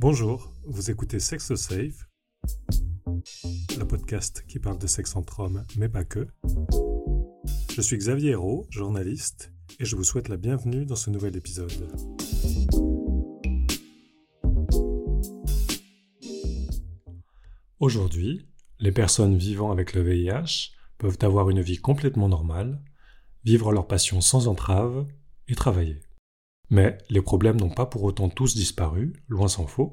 Bonjour, vous écoutez Sex Safe, le podcast qui parle de sexe entre hommes, mais pas que. Je suis Xavier Hérault, journaliste, et je vous souhaite la bienvenue dans ce nouvel épisode. Aujourd'hui, les personnes vivant avec le VIH peuvent avoir une vie complètement normale, vivre leur passion sans entrave et travailler. Mais les problèmes n'ont pas pour autant tous disparu, loin s'en faut.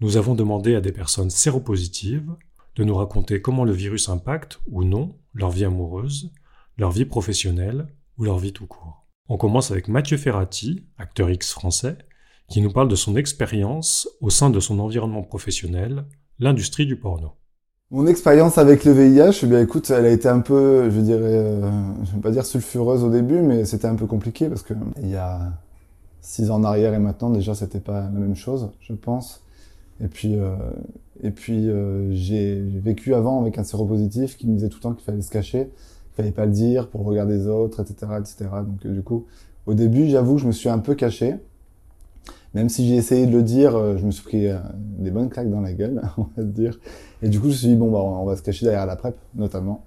Nous avons demandé à des personnes séropositives de nous raconter comment le virus impacte ou non leur vie amoureuse, leur vie professionnelle ou leur vie tout court. On commence avec Mathieu Ferrati, acteur X français, qui nous parle de son expérience au sein de son environnement professionnel, l'industrie du porno. Mon expérience avec le VIH, eh bien écoute, elle a été un peu, je dirais, euh, je vais pas dire sulfureuse au début, mais c'était un peu compliqué parce que il y a six ans en arrière et maintenant déjà c'était pas la même chose, je pense. Et puis euh, et puis euh, j'ai vécu avant avec un séropositif qui me disait tout le temps qu'il fallait se cacher, qu'il fallait pas le dire pour le regard des autres, etc., etc. Donc euh, du coup, au début, j'avoue je me suis un peu caché. Même si j'ai essayé de le dire, je me suis pris des bonnes claques dans la gueule, on va dire. Et du coup, je me suis dit bon bah on va se cacher derrière la PrEP, notamment.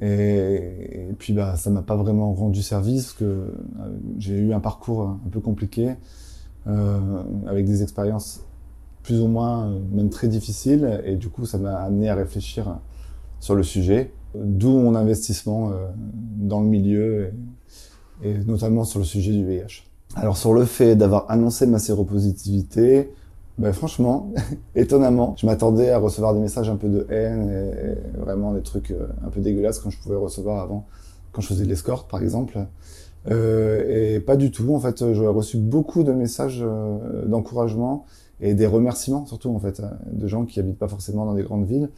Et, puis bah ça m'a pas vraiment rendu service que euh, j'ai eu un parcours un peu compliqué euh, avec des expériences plus ou moins euh, même très difficiles et du coup ça m'a amené à réfléchir sur le sujet, d'où mon investissement dans le milieu et, et, notamment sur le sujet du VIH. Alors sur le fait d'avoir annoncé ma séropositivité, ben franchement, étonnamment, je m'attendais à recevoir des messages un peu de haine et, vraiment des trucs euh, un peu dégueulasses comme je pouvais recevoir avant, quand je faisais de l'escorte par exemple. Euh, et pas du tout, en fait, j'ai reçu beaucoup de messages euh, d'encouragement et des remerciements surtout en fait de gens qui habitent pas forcément dans des grandes villes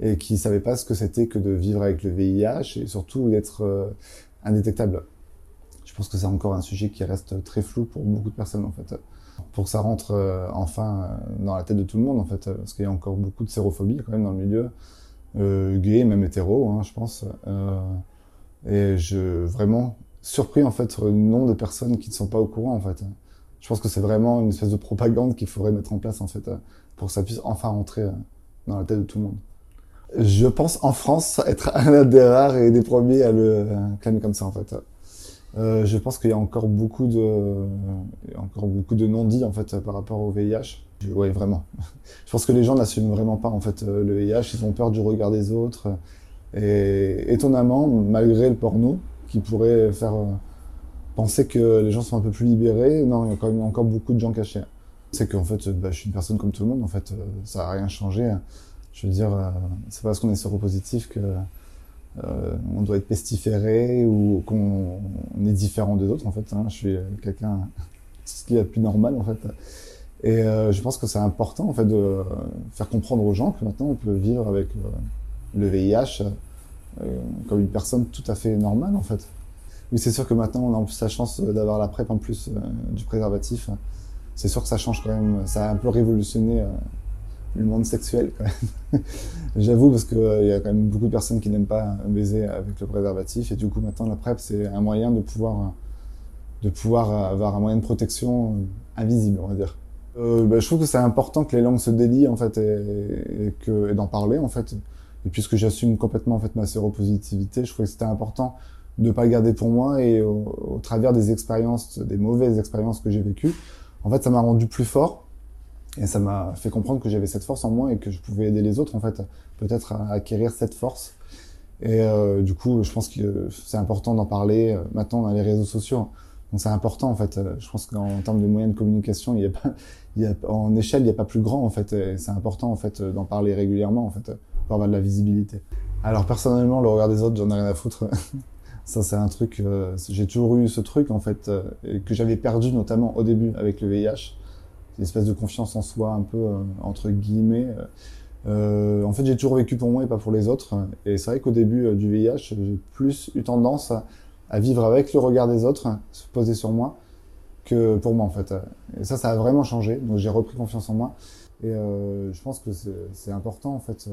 et qui savaient pas ce que c'était que de vivre avec le VIH et surtout d'être indétectable. Je pense que c'est encore un sujet qui reste très flou pour beaucoup de personnes en fait. Pour que ça rentre euh, enfin euh, dans la tête de tout le monde en fait euh, parce qu'il y a encore beaucoup de sérophobie quand même dans le milieu. Gay même hétéro hein, je pense. Et je vraiment surpris en fait nombre de personnes qui ne sont pas au courant en fait. Je pense que c'est vraiment une espèce de propagande qu'il faudrait mettre en place en fait pour que ça puisse enfin rentrer dans la tête de tout le monde. Je pense en France être un des rares et des premiers à le clamer comme ça en fait euh, je pense qu'il y a encore beaucoup de, non-dits en fait par rapport au VIH. Oui, vraiment. je pense que les gens n'assument vraiment pas en fait euh, le VIH. Ils ont peur du regard des autres. Et étonnamment, malgré le porno, qui pourrait faire euh, penser que les gens sont un peu plus libérés, non, il y a quand même encore beaucoup de gens cachés. C'est qu'en fait, bah, je suis une personne comme tout le monde. En fait, ça a rien changé. Je veux dire, c'est parce qu'on est séropositif que euh, on doit être pestiféré ou qu'on est différent des autres en fait. Hein. Je suis quelqu'un, ce qui est plus normal en fait. Et euh, je pense que c'est important en fait de faire comprendre aux gens que maintenant on peut vivre avec euh, le VIH comme une personne tout à fait normale en fait. Oui, c'est sûr que maintenant on a en plus la chance d'avoir la PrEP en plus du préservatif. C'est sûr que ça change quand même, ça a un peu révolutionné le monde sexuel quand même. J'avoue parce que il y a quand même beaucoup de personnes qui n'aiment pas baiser avec le préservatif et du coup maintenant la PrEP c'est un moyen de pouvoir de pouvoir avoir un moyen de protection invisible on va dire. Euh, bah, je trouve que c'est important que les langues se délient en fait et, et d'en parler en fait. Et puisque j'assume complètement en fait ma séropositivité, je trouvais que c'était important de pas le garder pour moi et au travers des expériences, des mauvaises expériences que j'ai vécues, en fait ça m'a rendu plus fort et ça m'a fait comprendre que j'avais cette force en moi et que je pouvais aider les autres, en fait, peut-être à acquérir cette force. Et euh, du coup, je pense que c'est important d'en parler. Euh, maintenant, dans les réseaux sociaux, donc c'est important, en fait. Je pense qu'en termes de moyens de communication, il y a pas, il y a, en échelle, il n'y a pas plus grand, en fait. C'est important, en fait, d'en parler régulièrement, en fait, pour avoir de la visibilité. Alors, personnellement, le regard des autres, j'en ai rien à foutre. Ça, c'est un truc, euh, j'ai toujours eu ce truc, en fait, euh, que j'avais perdu, notamment au début avec le VIH une espèce de confiance en soi un peu euh, entre guillemets. Euh, en fait, j'ai toujours vécu pour moi et pas pour les autres. Et c'est vrai qu'au début euh, du VIH, j'ai plus eu tendance à, vivre avec le regard des autres, se poser sur moi, que pour moi en fait. Et ça, ça a vraiment changé. Donc j'ai repris confiance en moi. Et euh, je pense que c'est important en fait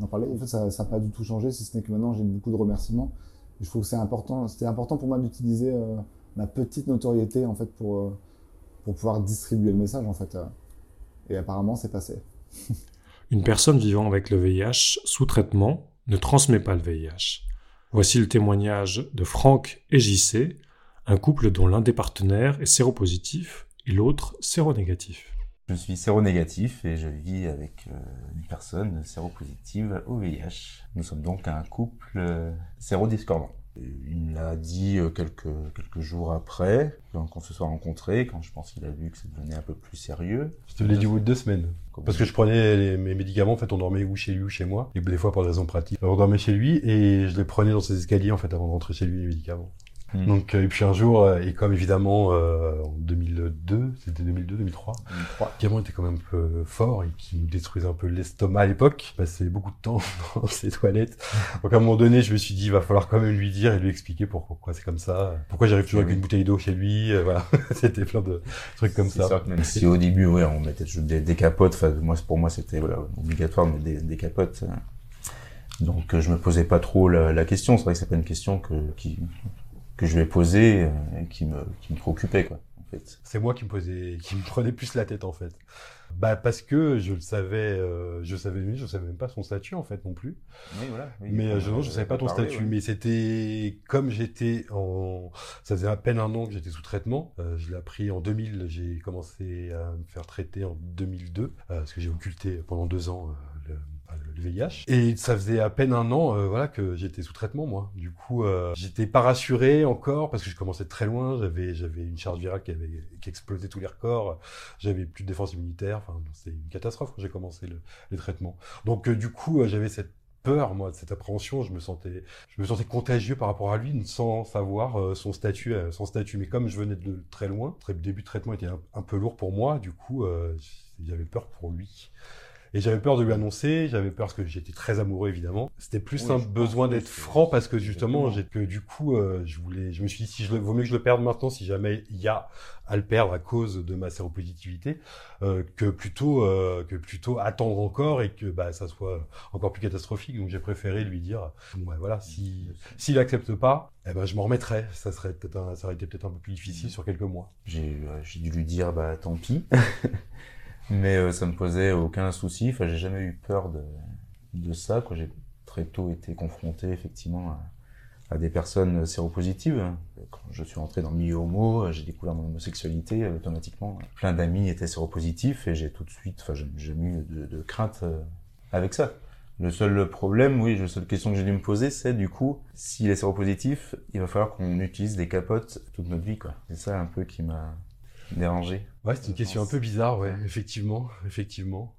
d'en parler. En fait, ça n'a pas du tout changé, si ce n'est que maintenant j'ai beaucoup de remerciements. Et je trouve que c'est important. C'était important pour moi d'utiliser euh, ma petite notoriété en fait pour pour pouvoir distribuer le message en fait. Et apparemment, c'est passé. Une personne vivant avec le VIH sous traitement ne transmet pas le VIH. Voici le témoignage de Franck et JC, un couple dont l'un des partenaires est séropositif et l'autre séronégatif. Je suis séronégatif et je vis avec euh, une personne séropositive au VIH. Nous sommes donc un couple euh, sérodiscordant. Il me l'a dit euh, quelques, quelques jours après, quand on se soit rencontrés, quand je pense qu'il a vu que ça devenait un peu plus sérieux. Je te l'ai dit au bout de deux semaines. Parce que je prenais les, mes médicaments, en fait, on dormait ou chez lui ou chez moi. Et des fois, pour des raisons pratiques, on dormait chez lui et je les prenais dans ses escaliers, en fait, avant de rentrer chez lui, les médicaments. Hmm. Donc, euh, et puis un jour, euh, et comme évidemment euh, en 2002, c'était 2002, 2003, 2003, Gamon était quand même un peu fort et qui nous détruisait un peu l'estomac à l'époque. Je passais beaucoup de temps dans ses toilettes. Donc à un moment donné, je me suis dit, il va falloir quand même lui dire et lui expliquer pourquoi c'est comme ça. Pourquoi j'arrive toujours avec une bouteille d'eau chez lui. voilà, c'était plein de trucs comme ça. Sûr même si au début, ouais, on mettait des, des capotes. Enfin, moi, pour moi, c'était voilà, obligatoire, mais des, des capotes. Donc je me posais pas trop la, la question. C'est vrai que c'est pas une question que, qui, que je lui ai posé euh, et qui me, qui me préoccupait, quoi. En fait. C'est moi qui me posais, qui me prenait plus la tête, en fait. Bah parce que je le savais, euh, je savais lui, je savais même pas son statut en fait non plus. Oui, voilà. mais euh, je, non, je savais pas ton statut. Mais c'était comme j'étais en, ça faisait à peine un an que j'étais sous traitement. Euh, je l'ai appris en 2000. J'ai commencé à me faire traiter en 2002 euh, parce que j'ai occulté pendant deux ans le, le VIH. Et ça faisait à peine un an, euh, voilà, que j'étais sous traitement moi. Du coup, euh, j'étais pas rassuré encore parce que je commençais très loin. J'avais j'avais une charge virale qui avait qui explosait tous les records. J'avais plus de défense immunitaire. Enfin, c'était une catastrophe quand j'ai commencé le, les traitements. Donc euh, du coup, euh, j'avais cette peur, moi, de cette appréhension. Je me sentais, je me sentais contagieux par rapport à lui, sans savoir euh, son statut, son statut. Mais comme je venais de très loin, le début de traitement était un, un peu lourd pour moi. Du coup, j'avais peur pour lui. Et j'avais peur de lui annoncer, j'avais peur parce que j'étais très amoureux évidemment. C'était plus Oui, un besoin d'être franc parce que justement, j'ai que du coup, euh, je voulais, je me suis dit si je le, vaut mieux que je le perde maintenant si jamais il y a à le perdre à cause de ma séropositivité, euh, que plutôt euh, que plutôt attendre encore et que bah ça soit encore plus catastrophique. Donc j'ai préféré lui dire, bon, bah, voilà, si s'il accepte pas, eh ben je m'en remettrai. Ça serait peut-être ça aurait été peut-être un peu plus difficile sur quelques mois. J'ai j'ai dû lui dire bah tant pis, mais euh, ça me posait aucun souci. Enfin, j'ai jamais eu peur de ça. Quoi, j'ai très tôt été confronté effectivement à, des personnes séropositives. Quand je suis rentré dans le milieu homo, j'ai découvert mon homosexualité automatiquement. Plein d'amis étaient séropositifs et j'ai tout de suite, enfin, j'ai j'ai eu de, de crainte euh, avec ça. Le seul problème, oui, la seule question que j'ai dû me poser, c'est du coup, s'il est séropositif, il va falloir qu'on utilise des capotes toute notre vie, quoi. C'est ça un peu qui m'a dérangé Ouais, c'est une question un peu bizarre, ouais, effectivement, effectivement.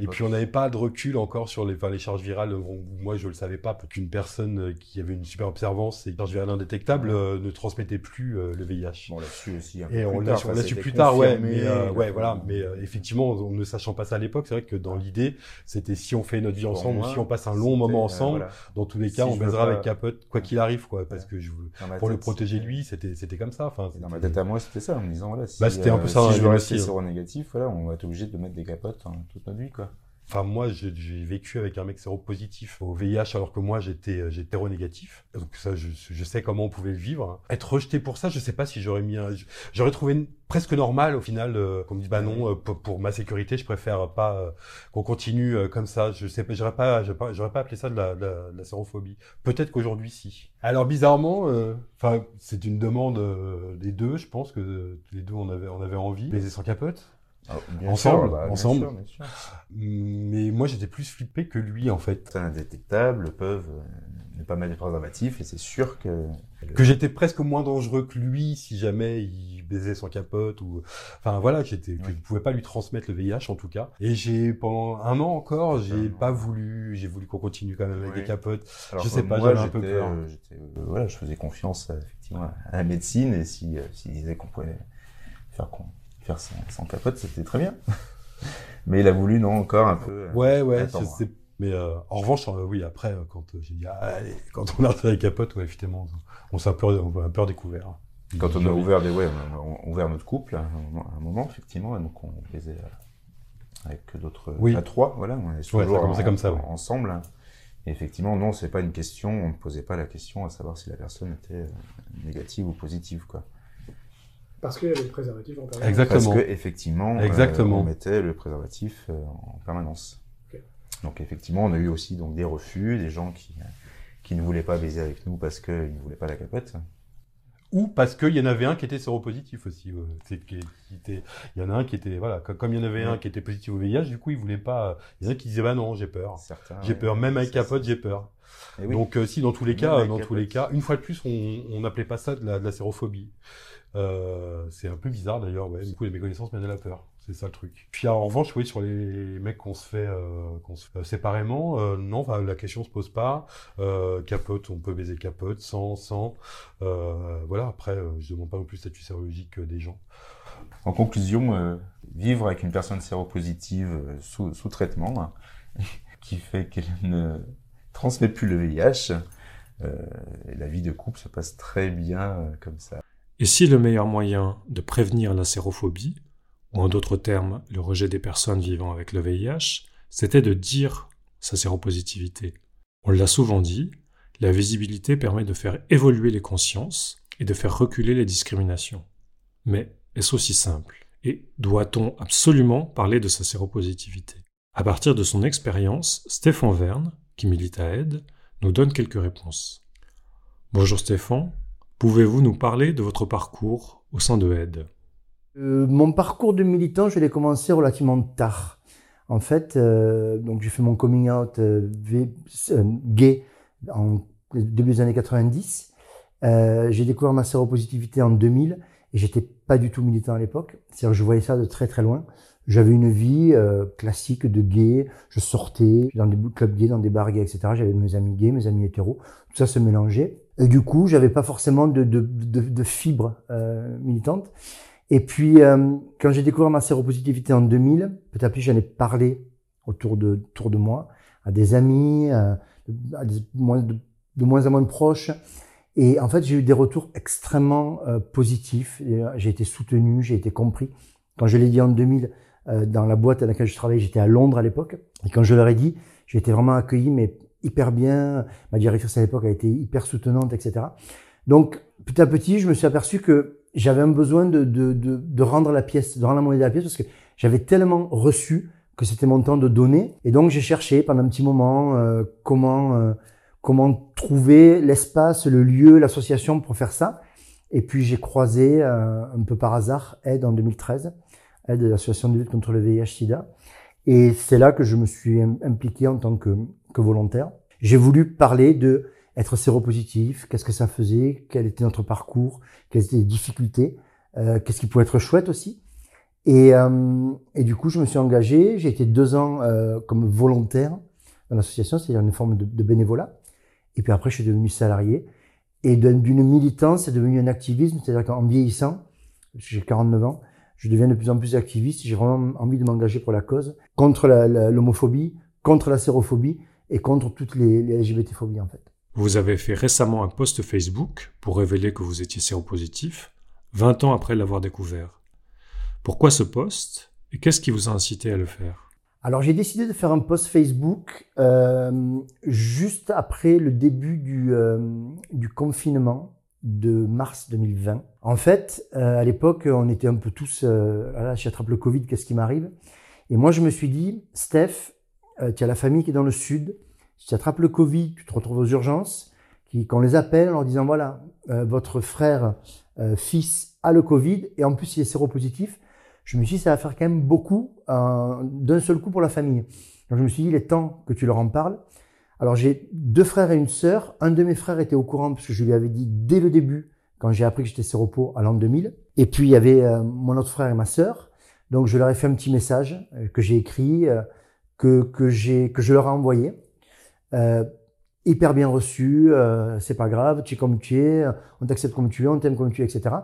Et puis on n'avait pas de recul encore sur les, enfin, les charges virales. Moi, je le savais pas qu'une personne euh, qui avait une super observance et une charge virale indétectable euh, ne transmettait plus euh, le VIH. Bon, on l'a su aussi un peu Et on plus l'a tard, su, plus tard, ouais. Mais euh, ouais, voilà. Mais effectivement, en ne sachant pas ça à l'époque, c'est vrai que dans l'idée, c'était si on fait notre vie ensemble, moi, ou si on passe un long moment ensemble, voilà. dans tous les Si cas, on baisera pas- avec capote, quoi qu'il arrive, quoi. Parce que je, pour le protéger lui, c'était, c'était comme ça. Enfin, Dans ma tête à moi, c'était ça, en me disant, voilà, si, Bah, c'était un peu ça, si hein, je veux rester hein. séronégatif, voilà, on va être obligé de mettre des capotes hein, toute notre vie, quoi. Enfin, moi, j'ai vécu avec un mec séropositif au VIH, alors que moi, j'étais euh, j'étais séronégatif. Donc ça, je, je sais comment on pouvait le vivre. Être rejeté pour ça, je sais pas si j'aurais mis un... J'aurais trouvé une- presque normal, au final, euh, qu'on me dise, bah non, euh, pour, pour ma sécurité, je préfère pas euh, qu'on continue euh, comme ça. Je sais pas, j'aurais pas, pas, pas appelé ça de la, de sérophobie. Peut-être qu'aujourd'hui, si. Alors, bizarrement, euh, enfin, c'est une demande euh, des deux, je pense que euh, les deux, on avait, on avait envie. Baiser sans capote. Ah, bien Ensemble, sûr, bah, bien ensemble. sûr, bien sûr. Mais moi, j'étais plus flippé que lui, en fait. Certains indétectables peuvent euh, ne pas mettre de préservatif et c'est sûr que que j'étais presque moins dangereux que lui si jamais il baisait sans capote ou enfin voilà que j'étais que Oui. je pouvais pas lui transmettre le VIH en tout cas et j'ai pendant un an encore j'ai pas voulu j'ai voulu qu'on continue quand même avec Oui. des capotes Alors Je sais pas, moi, j'avais un peu peur. euh, euh, voilà, je faisais confiance euh, effectivement à la médecine et si euh, s'il disait qu'on pouvait faire qu'on- faire sans, sans capote, c'était très bien. Mais il a voulu non encore un peu. euh, ouais ouais mais euh, en revanche euh, oui après euh, quand j'ai dit ah, allez, quand on a fait les capotes ouais effectivement on s'est un peu on a un peu découvert Quand on a ouvert des, ouais, on a- ouvert notre couple à un moment, à un moment, effectivement, et donc on faisait avec d'autres Oui. à trois, voilà, on est Ouais, toujours ça en- comme ça, ouais. ensemble. hein. Et effectivement, non, c'est pas une question, on ne posait pas la question à savoir si la personne était négative ou positive, quoi. Parce qu'il y avait le préservatif en permanence. Exactement. Parce que effectivement, euh, on mettait le préservatif euh, en permanence. Donc effectivement, on a eu aussi donc des refus, des gens qui qui ne voulaient pas baiser avec nous parce qu'ils ne voulaient pas la capote. Ou parce qu'il y en avait un qui était séropositif aussi. euh, c'est qui- qui était- il y en a un qui était voilà, co- comme il y en avait un qui était positif au VIH, du coup il voulait pas. Il y en a qui disaient bah non, j'ai peur. J'ai ouais, peur, même avec capote, j'ai peur. Eh oui. Donc euh, si dans tous les cas, dans tous les cas, une fois de plus, on n'appelait pas ça de la, de la sérophobie. Euh, c'est un peu bizarre d'ailleurs. Ouais. Du coup, les méconnaissances mènent à la peur. C'est ça le truc. Puis en revanche, oui, sur les mecs qu'on se fait, euh, qu'on se fait séparément, euh, non, enfin, la question se pose pas. Euh, capote, on peut baiser capote, sans, sans. Euh, voilà. Après, euh, je demande pas non plus le statut sérologique euh, des gens. En conclusion, euh, vivre avec une personne séropositive euh, sous, sous traitement, hein, qui fait qu'elle ne transmet plus le VIH, euh, et la vie de couple se passe très bien euh, comme ça. Et si le meilleur moyen de prévenir la sérophobie, ou en d'autres termes le rejet des personnes vivant avec le VIH, c'était de dire sa séropositivité On l'a souvent dit, la visibilité permet de faire évoluer les consciences et de faire reculer les discriminations. Mais est-ce aussi simple? Et doit-on absolument parler de sa séropositivité? À partir de son expérience, Stéphane Verne, qui milite à Aide, nous donne quelques réponses. Bonjour Stéphane, pouvez-vous nous parler de votre parcours au sein de Aide? Euh, mon parcours de militant, je l'ai commencé relativement tard. En fait, euh, donc j'ai fait mon coming out euh, gay en début des années 90. Euh, j'ai découvert ma séropositivité en 2000 et j'étais pas du tout militant à l'époque. C'est-à-dire je voyais ça de très très loin. J'avais une vie euh, classique de gay. Je sortais dans des clubs gays, dans des bars gays, etc. J'avais mes amis gays, mes amis hétéros. Tout ça se mélangeait. Et du coup, j'avais pas forcément de, de, de, de fibre euh, militante. Et puis, euh, quand j'ai découvert ma séropositivité en 2000, petit à petit, j'en ai parlé autour de, autour de moi, à des amis, à des, moins de, de moins en moins proches. Et en fait, j'ai eu des retours extrêmement euh, positifs. Euh, J'ai été soutenu, j'ai été compris. Quand je l'ai dit en 2000, euh, dans la boîte à laquelle je travaillais, j'étais à Londres à l'époque. Et quand je leur ai dit, j'ai été vraiment accueilli, mais hyper bien. Ma directrice à l'époque a été hyper soutenante, etc. Donc, petit à petit, je me suis aperçu que j'avais un besoin de, de, de, de rendre la pièce, de rendre la monnaie de la pièce, parce que j'avais tellement reçu que c'était mon temps de donner. Et donc, j'ai cherché pendant un petit moment euh, comment comment trouver l'espace, le lieu, l'association pour faire ça. Et puis, j'ai croisé euh, un peu par hasard Aide en 2013, Aide, l'association de lutte contre le VIH/SIDA. Et c'est là que je me suis im- impliqué en tant que, que volontaire. J'ai voulu parler de être séropositif, qu'est-ce que ça faisait, quel était notre parcours, quelles étaient les difficultés, euh, qu'est-ce qui pouvait être chouette aussi. Et, euh, et du coup, je me suis engagé. J'ai été deux ans euh, comme volontaire dans l'association, c'est-à-dire une forme de, de bénévolat. Et puis après, je suis devenu salarié. Et d'une militance, c'est devenu un activisme, c'est-à-dire qu'en vieillissant, j'ai 49 ans, je deviens de plus en plus activiste. J'ai vraiment envie de m'engager pour la cause, contre l'homophobie, contre la sérophobie et contre toutes les, les LGBT-phobies en fait. Vous avez fait récemment un post Facebook pour révéler que vous étiez séropositif, 20 ans après l'avoir découvert. Pourquoi ce post et qu'est-ce qui vous a incité à le faire? Alors j'ai décidé de faire un post Facebook euh, juste après le début du, euh, confinement de mars 2020. En fait, euh, à l'époque, on était un peu tous, voilà, j'attrape le Covid, qu'est-ce qui m'arrive? Et moi, je me suis dit, Steph, tu as la famille qui est dans le sud, si tu attrapes le Covid, tu te retrouves aux urgences, qui, qu'on les appelle en leur disant, voilà, votre frère, fils a le Covid, et en plus il est séropositif, je me suis dit, ça va faire quand même beaucoup euh, d'un seul coup pour la famille. Donc je me suis dit, il est temps que tu leur en parles. Alors j'ai deux frères et une sœur. Un de mes frères était au courant parce que je lui avais dit dès le début, quand j'ai appris que j'étais séropo à l'an 2000. Et puis il y avait euh, mon autre frère et ma sœur. Donc je leur ai fait un petit message euh, que j'ai écrit, que, que, j'ai, que je leur ai envoyé. Hyper bien reçu, c'est pas grave, tu es comme tu es, on t'accepte comme tu es, on t'aime comme tu es, etc.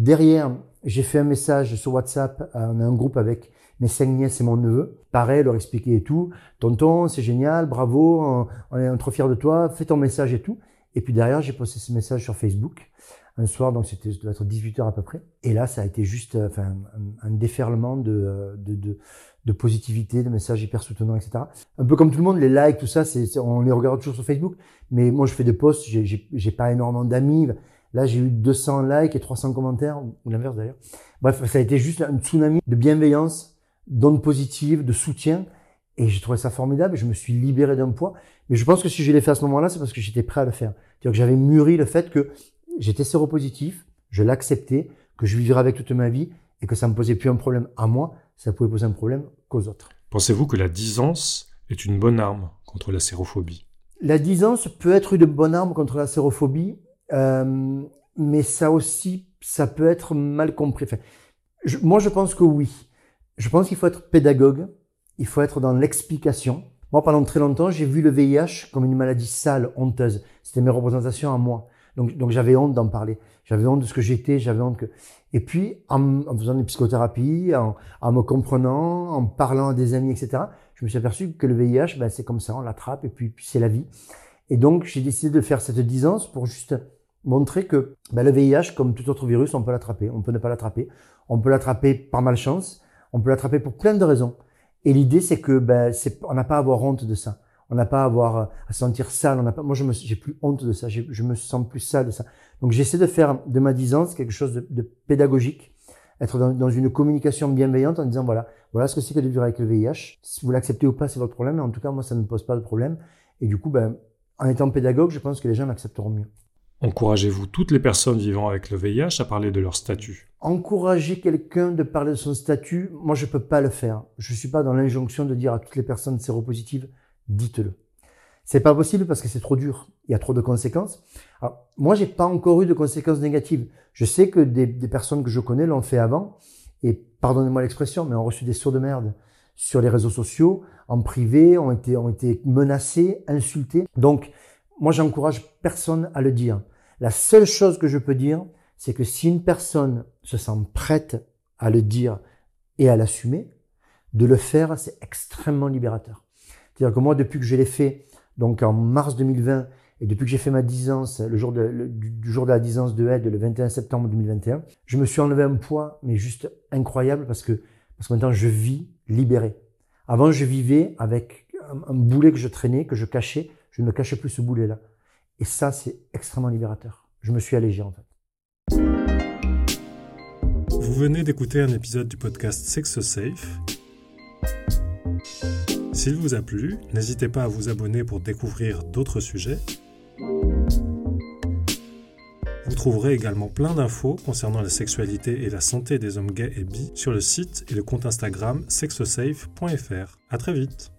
Derrière, j'ai fait un message sur WhatsApp, on a un groupe avec mes cinq nièces et mon neveu. Pareil, leur expliquer et tout. Tonton, c'est génial, bravo, on, est trop fiers de toi, fais ton message et tout. Et puis derrière, j'ai posté ce message sur Facebook un soir, donc c'était doit être 18 heures à peu près. Et là, ça a été juste euh, enfin, un, déferlement de, euh, de, de, de positivité, de messages hyper soutenants, etc. Un peu comme tout le monde, les likes, tout ça, c'est, on les regarde toujours sur Facebook. Mais moi, je fais des posts, j'ai pas énormément d'amis. Là, j'ai eu 200 likes et 300 commentaires, ou l'inverse d'ailleurs. Bref, ça a été juste un tsunami de bienveillance, d'ondes positives, de soutien. Et j'ai trouvé ça formidable. Je me suis libéré d'un poids. Mais je pense que si je l'ai fait à ce moment-là, c'est parce que j'étais prêt à le faire. C'est-à-dire que j'avais mûri le fait que j'étais séropositif, je l'acceptais, que je vivrais avec toute ma vie et que ça me posait plus un problème à moi, ça pouvait poser un problème qu'aux autres. Pensez-vous que la disance est une bonne arme contre la sérophobie? La disance peut être une bonne arme contre la sérophobie, euh, mais ça aussi, ça peut être mal compris. Moi, je pense que oui. Je pense qu'il faut être pédagogue, il faut être dans l'explication. Moi, pendant très longtemps, j'ai vu le VIH comme une maladie sale, honteuse. C'était mes représentations à moi. Donc, donc j'avais honte d'en parler. J'avais honte de ce que j'étais, j'avais honte que... Et puis, en, faisant des psychothérapies, en, en, me comprenant, en parlant à des amis, etc., je me suis aperçu que le VIH, ben, c'est comme ça, on l'attrape et puis, puis c'est la vie. Et donc, j'ai décidé de faire cette disance pour juste montrer que ben, le VIH, comme tout autre virus, on peut l'attraper, on peut ne pas l'attraper. On peut l'attraper par malchance, on peut l'attraper pour plein de raisons. Et l'idée, c'est que ben, on n'a pas à avoir honte de ça. On n'a pas à avoir à se sentir sale. On n'a pas. Moi, je me, j'ai plus honte de ça. Je me sens plus sale de ça. Donc, j'essaie de faire de ma disance quelque chose de, pédagogique, être dans, une communication bienveillante en disant voilà, voilà ce que c'est que de vivre avec le VIH. Si vous l'acceptez ou pas, c'est votre problème. En tout cas, moi, ça ne me pose pas de problème. Et du coup, ben, en étant pédagogue, je pense que les gens l'accepteront mieux. Encouragez-vous toutes les personnes vivant avec le VIH à parler de leur statut Encourager quelqu'un de parler de son statut, moi je peux pas le faire. Je suis pas dans l'injonction de dire à toutes les personnes séropositives, dites-le. C'est pas possible parce que c'est trop dur. Il y a trop de conséquences. Alors, moi, j'ai pas encore eu de conséquences négatives. Je sais que des, des personnes que je connais l'ont fait avant et pardonnez-moi l'expression, mais ont reçu des sauts de merde sur les réseaux sociaux, en privé, ont été, ont été menacés, insultés. Donc, moi, j'encourage personne à le dire. La seule chose que je peux dire, c'est que si une personne se sent prête à le dire et à l'assumer, de le faire, c'est extrêmement libérateur. C'est-à-dire que moi, depuis que je l'ai fait, donc en mars 2020, et depuis que j'ai fait ma disance, le jour de, du jour de la disance de aide, le 21 septembre 2021, je me suis enlevé un poids, mais juste incroyable parce que, parce que maintenant je vis libéré. Avant, je vivais avec un, un boulet que je traînais, que je cachais. Je ne cachais plus ce boulet-là. Et ça, c'est extrêmement libérateur. Je me suis allégé en fait. Vous venez d'écouter un épisode du podcast Sex Safe. S'il vous a plu, n'hésitez pas à vous abonner pour découvrir d'autres sujets. Vous trouverez également plein d'infos concernant la sexualité et la santé des hommes gays et bi sur le site et le compte Instagram sexosafe.fr. À très vite.